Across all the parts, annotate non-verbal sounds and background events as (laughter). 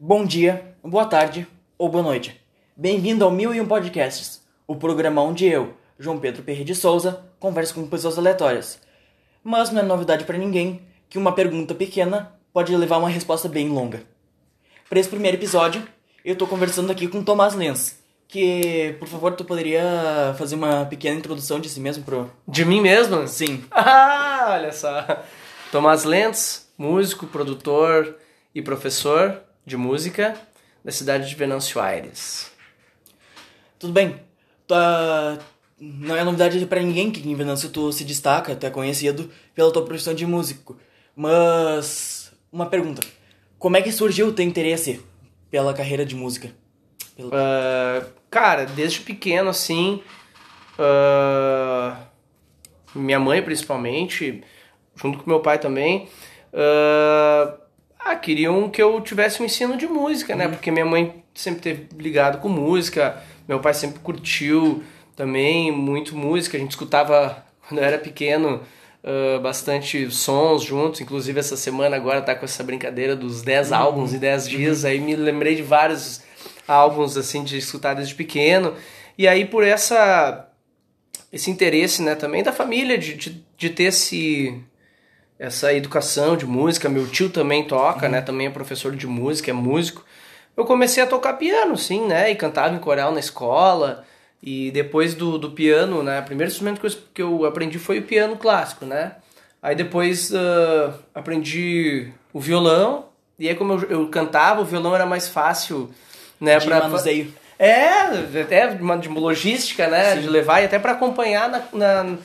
Bom dia, boa tarde ou boa noite. Bem-vindo ao Mil e Um Podcasts, o programa onde eu, João Pedro Perri de Souza, converso com pessoas aleatórias. Mas não é novidade para ninguém que uma pergunta pequena pode levar a uma resposta bem longa. Para esse primeiro episódio, eu tô conversando aqui com Tomás Lenz, que, por favor, tu poderia fazer uma pequena introdução de si mesmo pro... De mim mesmo? Sim. (laughs) Ah, olha só. Tomás Lentz, músico, produtor e professor de música da cidade de Venâncio Aires. Tudo bem. Tá... Não é novidade para ninguém que em Venâncio tu se destaca, tu é conhecido pela tua profissão de músico. Mas, uma pergunta. Como é que surgiu o teu interesse pela carreira de música? Pelo... Uh, cara, desde pequeno, assim, uh, minha mãe principalmente, junto com meu pai também, uh, ah, queriam que eu tivesse um ensino de música, né? Porque minha mãe sempre teve ligado com música, meu pai sempre curtiu também muito música, a gente escutava quando eu era pequeno uh, bastante sons juntos, inclusive essa semana agora tá com essa brincadeira dos 10 uhum. álbuns em 10 dias, aí me lembrei de vários álbuns assim de escutar desde pequeno, e aí por essa esse interesse, né, também da família de, de, de ter esse essa educação de música. Meu tio também toca, uhum. né? Também é professor de música, é músico. Eu comecei a tocar piano, sim, né? E cantava em coral na escola. E depois do, do piano, né? O primeiro instrumento que eu, que eu aprendi foi o piano clássico, né? Aí depois uh, aprendi o violão. E aí como eu, eu, cantava, o violão era mais fácil, né? De pra, manuseio. É, até de, logística, né? Sim. De levar e até para acompanhar na, na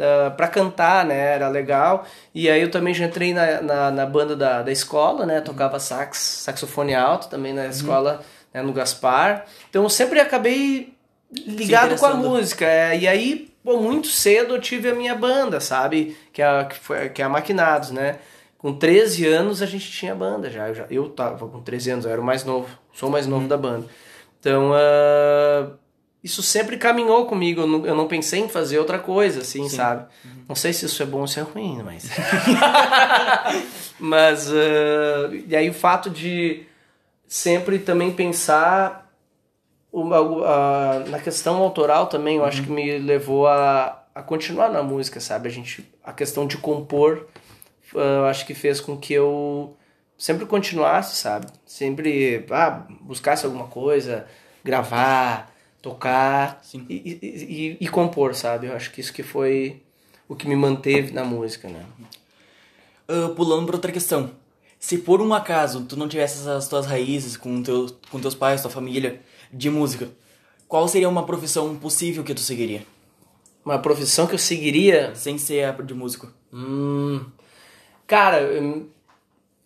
uh, para cantar, né? Era legal. E aí eu também já entrei na, na, na, banda da, da escola, né? Tocava sax, saxofone alto também na escola, uhum. né? no Gaspar. Então eu sempre acabei ligado com a música. É, e aí, pô, muito cedo eu tive a minha banda, sabe? Que é, a, que foi, que é a Maquinados, né? Com 13 anos a gente tinha banda já. Eu, já, eu tava com 13 anos, eu era o mais novo. Sou o mais novo uhum. da banda. Então, uh, isso sempre caminhou comigo. Eu não, eu não pensei em fazer outra coisa, assim, Sim. sabe? Uhum. Não sei se isso é bom ou se é ruim, mas. (laughs) mas. Uh, e aí o fato de sempre também pensar uma, a, na questão autoral também, eu uhum. acho que me levou a, a continuar na música, sabe? A, gente, a questão de compor, uh, eu acho que fez com que eu sempre continuasse, sabe? Sempre ah, buscasse alguma coisa, gravar tocar e, e, e, compor, sabe? Eu acho que isso que foi o que me manteve na música, né? Uh, pulando para outra questão. Se por um acaso tu não tivesse as tuas raízes com, teu, com teus pais, tua família, de música, qual seria uma profissão possível que tu seguiria? Uma profissão que eu seguiria? Sem ser a de músico. Hum, cara,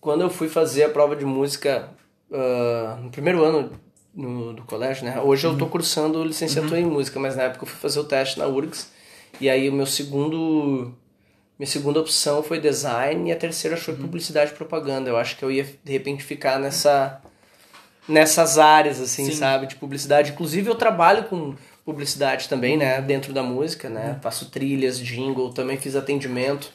quando eu fui fazer a prova de música uh, no primeiro ano no, do colégio, né? Hoje eu tô uhum. cursando licenciatura uhum. em música, mas na época eu fui fazer o teste na URGS. E aí o meu segundo minha segunda opção foi design e a terceira foi uhum. publicidade e propaganda. Eu acho que eu ia de repente ficar nessa nessas áreas assim, Sim. sabe, de publicidade. Inclusive eu trabalho com publicidade também, né, dentro da música, né? Uhum. Faço trilhas, jingle, também fiz atendimento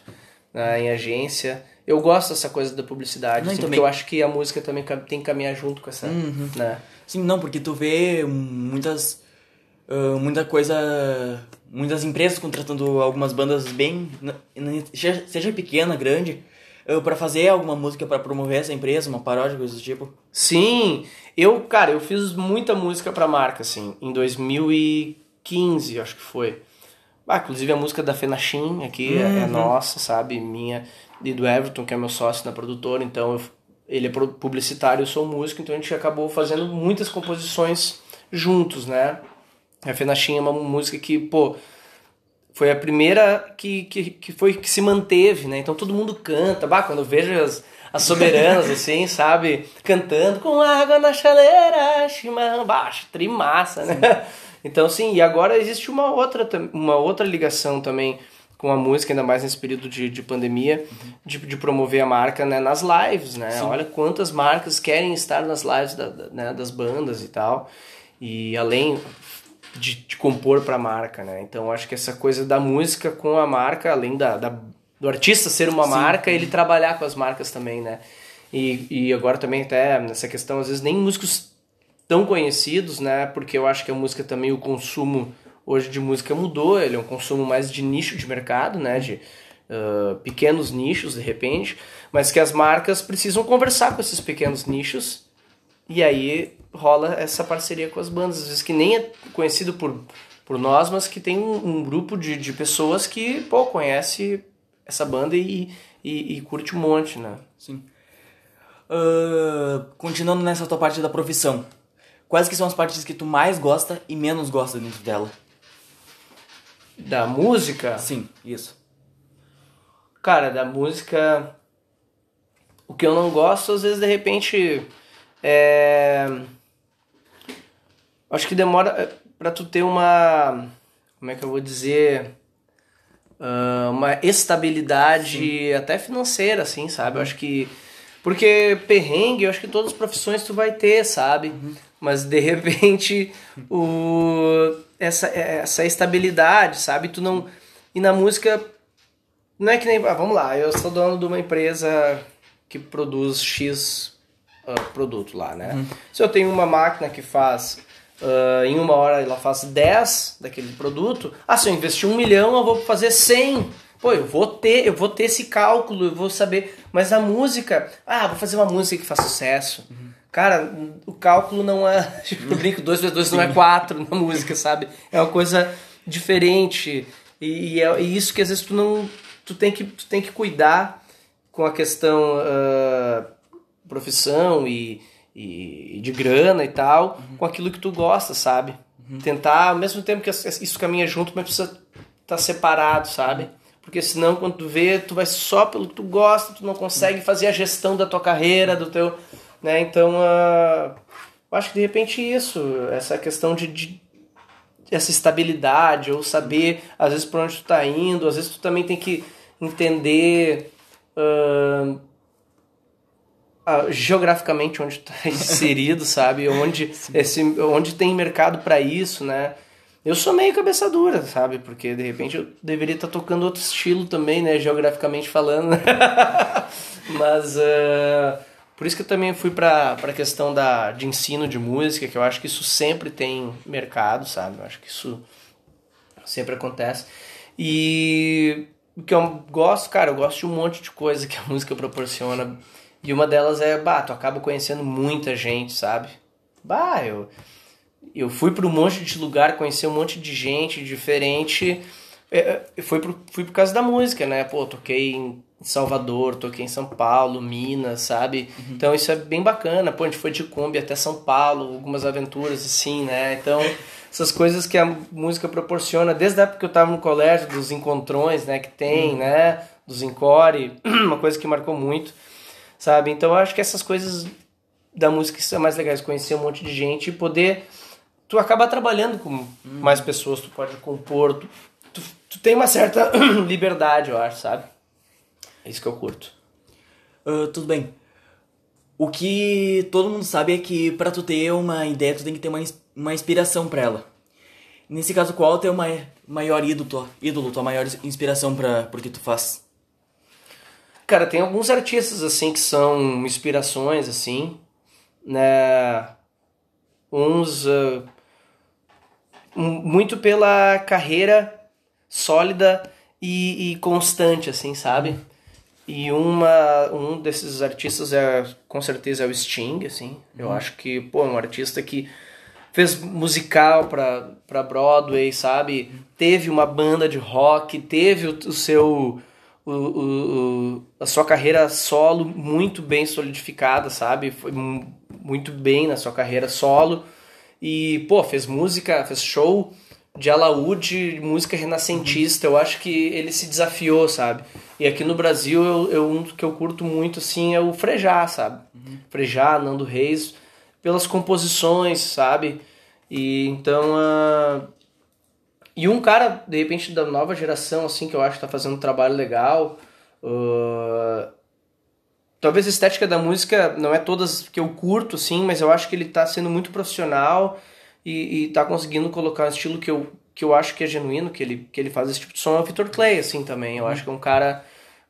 né, em agência. Eu gosto dessa coisa da publicidade, assim, porque eu acho que a música também tem que caminhar junto com essa, uhum. né? Sim, não, porque tu vê muitas. Uh, muita coisa. Muitas empresas contratando algumas bandas bem. Seja pequena, grande. Uh, para fazer alguma música para promover essa empresa, uma paródia, coisa do tipo. Sim, eu, cara, eu fiz muita música pra marca, assim, em 2015, acho que foi. Ah, inclusive a música da Fenachim aqui uhum. é nossa, sabe? Minha e do Everton, que é meu sócio na produtora, então eu ele é publicitário, eu sou músico, então a gente acabou fazendo muitas composições juntos, né? A Fenachinha é uma música que, pô, foi a primeira que, que, que foi que se manteve, né? Então todo mundo canta, bah, quando eu vejo as, as soberanas, (laughs) assim, sabe? Cantando com água na chaleira, chimarrão, baixo, trimassa, né? (laughs) Então, sim, e agora existe uma outra, uma outra ligação também com a música, ainda mais nesse período de, de pandemia, uhum. de, de promover a marca né, nas lives, né? Sim. Olha quantas marcas querem estar nas lives da, da, né, das bandas e tal. E além de, de compor para a marca, né? Então acho que essa coisa da música com a marca, além da, da do artista ser uma Sim. marca, ele trabalhar com as marcas também, né? E, e agora também até nessa questão, às vezes nem músicos tão conhecidos, né? Porque eu acho que a música também, o consumo hoje de música mudou, ele é um consumo mais de nicho de mercado, né? De uh, pequenos nichos, de repente, mas que as marcas precisam conversar com esses pequenos nichos e aí rola essa parceria com as bandas, às vezes que nem é conhecido por, por nós, mas que tem um, um grupo de, de pessoas que, pô, conhece essa banda e, e, e curte um monte, né? Sim. Uh, continuando nessa tua parte da profissão, quais que são as partes que tu mais gosta e menos gosta dentro dela? Da música? Sim, isso. Cara, da música. O que eu não gosto, às vezes, de repente. É. Acho que demora é, pra tu ter uma. Como é que eu vou dizer? Uh, uma estabilidade Sim. até financeira, assim, sabe? Eu acho que porque perrengue, eu acho que todas as profissões tu vai ter, sabe? Uhum. Mas de (laughs) repente, o, essa, essa estabilidade, sabe? Tu não. E na música, não é que nem. Ah, vamos lá, eu sou dono de uma empresa que produz X uh, produto lá, né? Uhum. Se eu tenho uma máquina que faz. Uh, em uma hora ela faz 10 daquele produto. Ah, se eu investir um milhão, eu vou fazer 100 Pô, eu vou ter, eu vou ter esse cálculo, eu vou saber. Mas a música, ah, vou fazer uma música que faz sucesso. Uhum. Cara, o cálculo não é. Tipo, (laughs) eu brinco, 2 vezes 2 não é 4 na música, sabe? É uma coisa diferente. E, e é e isso que às vezes tu não. Tu tem que, tu tem que cuidar com a questão uh, profissão e, e, de grana e tal, uhum. com aquilo que tu gosta, sabe? Uhum. Tentar, ao mesmo tempo que isso caminha junto, mas precisa estar tá separado, sabe? Porque senão quando tu vê, tu vai só pelo que tu gosta, tu não consegue fazer a gestão da tua carreira, do teu, né? Então, uh, acho que de repente isso, essa questão de, de essa estabilidade ou saber às vezes para onde tu tá indo, às vezes tu também tem que entender uh, uh, geograficamente onde tu tá (laughs) inserido, sabe? Onde (laughs) esse onde tem mercado para isso, né? Eu sou meio cabeça dura, sabe? Porque de repente eu deveria estar tocando outro estilo também, né? Geograficamente falando. (laughs) Mas uh, por isso que eu também fui para a questão da, de ensino de música, que eu acho que isso sempre tem mercado, sabe? Eu acho que isso sempre acontece. E o que eu gosto, cara, eu gosto de um monte de coisa que a (laughs) música proporciona. E uma delas é, bah, tu acaba conhecendo muita gente, sabe? Bah, eu eu fui para um monte de lugar, conheci um monte de gente diferente. É, é, foi, por, fui por causa da música, né? Pô, toquei em Salvador, toquei em São Paulo, Minas, sabe? Uhum. Então isso é bem bacana. Pô, a gente foi de Kombi até São Paulo, algumas aventuras assim, né? Então, (laughs) essas coisas que a música proporciona, desde a época que eu tava no colégio, dos encontrões, né? Que tem, uhum. né? Dos encore, (clears throat) uma coisa que marcou muito, sabe? Então eu acho que essas coisas da música são mais legais, conhecer um monte de gente e poder tu acaba trabalhando com hum. mais pessoas, tu pode compor, tu, tu, tu, tem uma certa (clears throat) liberdade, eu acho, sabe? É isso que eu curto. Uh, tudo bem. O que todo mundo sabe é que para tu ter uma ideia, tu tem que ter uma, uma inspiração para ela. Nesse caso, qual é o teu maior ídolo, tua, ídolo, tua maior inspiração para o que tu faz? Cara, tem alguns artistas assim que são inspirações assim, né? Uns uh, muito pela carreira sólida e, e, constante, assim, sabe? E uma, um desses artistas é, com certeza, é o Sting, assim. Eu uhum. acho que, pô, é um artista que fez musical pra, pra Broadway, sabe? Teve uma banda de rock, teve o, o seu... O, o, a sua carreira solo muito bem solidificada, sabe? Foi muito bem na sua carreira solo e, pô, fez música, fez show de alaúde, música renascentista. Eu acho que ele se desafiou, sabe? E aqui no Brasil, eu, eu, um que eu curto muito, assim, é o Frejá, sabe? Uhum. Frejá, Nando Reis, pelas composições, sabe? E então... Uh... E um cara, de repente, da nova geração, assim, que eu acho que tá fazendo um trabalho legal... Uh, Talvez a estética da música não é todas que eu curto, sim, mas eu acho que ele está sendo muito profissional e, está conseguindo colocar um estilo que eu, que eu acho que é genuíno, que ele, que ele faz esse tipo de som. É o Victor Clay, assim, também. Eu acho que é um cara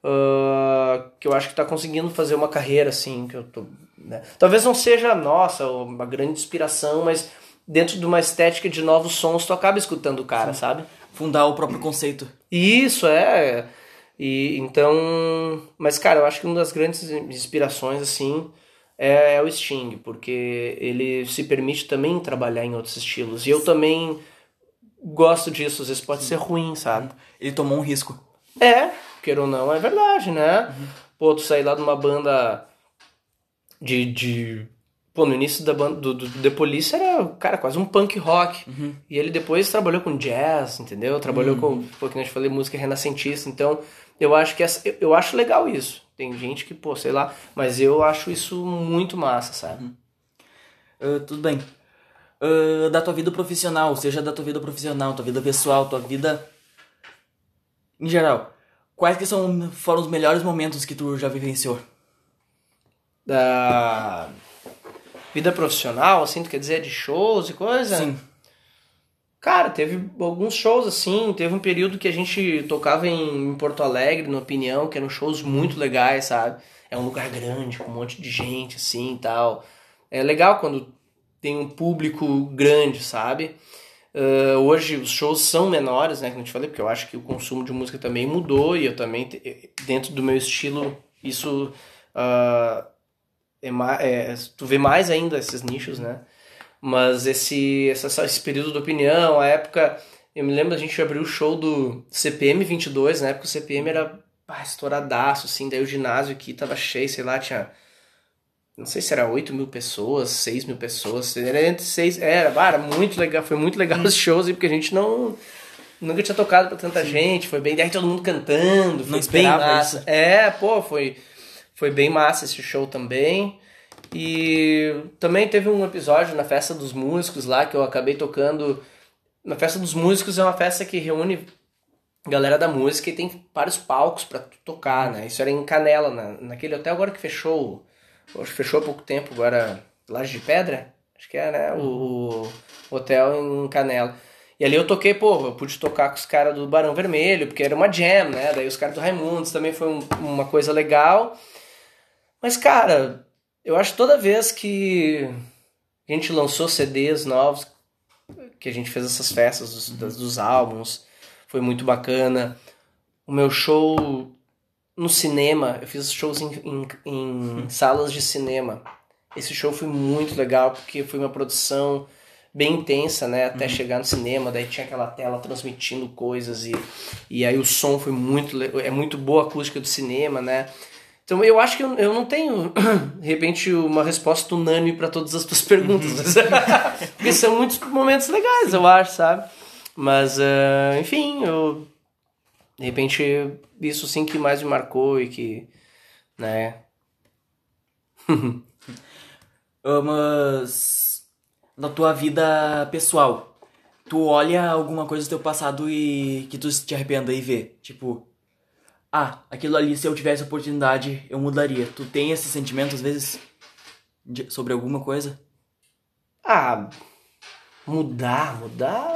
uh, que eu acho que tá conseguindo fazer uma carreira, assim, que eu tô... Né? Talvez não seja, nossa, uma grande inspiração, mas dentro de uma estética de novos sons, tu acaba escutando o cara, Sim. sabe? Fundar o próprio conceito. Isso, é. E então, mas cara, eu acho que uma das grandes inspirações assim é, é, o Sting, porque ele se permite também trabalhar em outros estilos. E eu também gosto disso, às vezes pode Sim. ser ruim, sabe? Ele tomou um risco. É, queira ou não, é verdade, né? Uhum. Pô, tu sair lá de uma banda de, de Pô, no início da banda, do, do The Police era, cara, quase um punk rock. Uhum. E ele depois trabalhou com jazz, entendeu? Trabalhou uhum. com, pô, que eu falei, música renascentista. Então, eu acho que essa, eu, eu, acho legal isso. Tem gente que, pô, sei lá, mas eu acho isso muito massa, sabe? Uhum. Uh, tudo bem. Uh, da tua vida profissional, seja da tua vida profissional, tua vida pessoal, tua vida em geral. Quais que são, foram os melhores momentos que tu já vivenciou? Da... Vida profissional, assim, tu quer dizer, de shows e coisa? Sim. Cara, teve alguns shows assim, teve um período que a gente tocava em, Porto Alegre, no Opinião, que eram shows muito legais, sabe? É um lugar grande, com um monte de gente, assim e tal. É legal quando tem um público grande, sabe? Uh, hoje os shows são menores, né, como eu te falei, porque eu acho que o consumo de música também mudou e eu também, dentro do meu estilo, isso uh, é, é, tu vê mais ainda esses nichos, né? Mas esse, essa, esse período de opinião, a época. Eu me lembro a gente abriu o show do CPM 22, na época o CPM era pá, estouradaço, assim, daí o ginásio aqui tava cheio, sei lá, tinha. Não sei se era 8 mil pessoas, 6 mil pessoas, era entre 6. Era, era muito legal, foi muito legal os shows, porque a gente não. Nunca tinha tocado pra tanta Sim. gente, foi bem. Daí todo mundo cantando, foi não bem massa. Isso. É, pô, foi foi bem massa esse show também. E também teve um episódio na Festa dos Músicos lá que eu acabei tocando. Na Festa dos Músicos é uma festa que reúne galera da música e tem vários palcos para tocar, né? Isso era em Canela, na, naquele hotel agora que fechou. Acho que fechou há pouco tempo agora. Laje de Pedra? Acho que é, né? O, o hotel em Canela. E ali eu toquei, pô, eu pude tocar com os caras do Barão Vermelho, porque era uma jam, né? Daí os caras do Raimundos também foi um, uma coisa legal. Mas, cara, eu acho que toda vez que a gente lançou CDs novos, que a gente fez essas festas dos, dos álbuns, foi muito bacana. O meu show no cinema, eu fiz shows em, em, em (laughs) salas de cinema. Esse show foi muito legal porque foi uma produção bem intensa, né? Até uhum. chegar no cinema, daí tinha aquela tela transmitindo coisas e, e aí o som foi muito é muito boa a acústica do cinema, né? Então eu acho que eu, eu não tenho, (clears throat) de repente, uma resposta unânime para todas as tuas perguntas. (laughs) Porque são muitos momentos legais, eu acho, sabe? Mas, uh, enfim, eu, de repente, isso sim que mais me marcou e que, né... (laughs) Mas, na tua vida pessoal, tu olha alguma coisa do teu passado e que tu te arrependa e vê? Tipo, ah, aquilo ali, se eu tivesse oportunidade, eu mudaria. Tu tem esse sentimento, às vezes, de, sobre alguma coisa? Ah, mudar, mudar.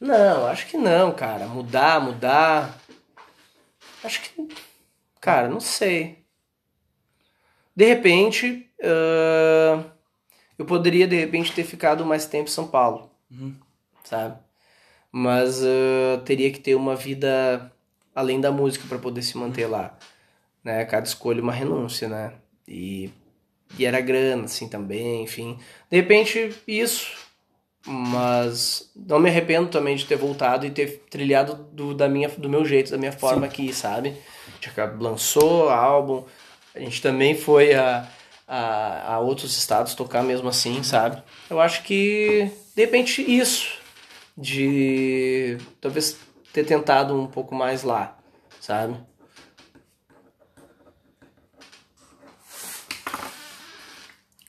Não, acho que não, cara. Mudar, mudar. Acho que. Cara, não sei. De repente, uh, eu poderia, de repente, ter ficado mais tempo em São Paulo. Uhum. Sabe? Mas uh, teria que ter uma vida além da música para poder se manter lá, né? Cada escolha uma renúncia, né? E, e era grana, assim, também, enfim. De repente, isso. Mas não me arrependo também de ter voltado e ter trilhado do, da minha, do meu jeito, da minha forma Sim. aqui, sabe? A gente lançou álbum, a gente também foi a, a, a outros estados tocar mesmo assim, sabe? Eu acho que, de repente, isso. De talvez ter tentado um pouco mais lá, sabe?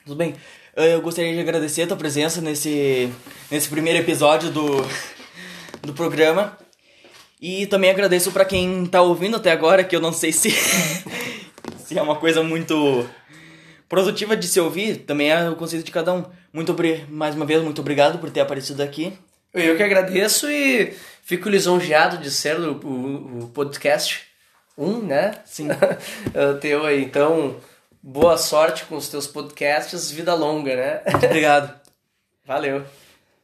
Tudo bem. Eu gostaria de agradecer a tua presença nesse, nesse primeiro episódio do, (laughs) do programa. E também agradeço para quem tá ouvindo até agora, que eu não sei se, (laughs) se é uma coisa muito produtiva de se ouvir. Também é o conceito de cada um. Muito mais uma vez, muito obrigado por ter aparecido aqui. Eu que agradeço e fico lisonjeado de ser o, o, o podcast um, né? Sim. (laughs) o teu aí. Então, boa sorte com os teus podcasts, vida longa, né? Muito obrigado. (laughs) Valeu.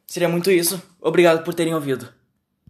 Seria muito isso. Obrigado por terem ouvido.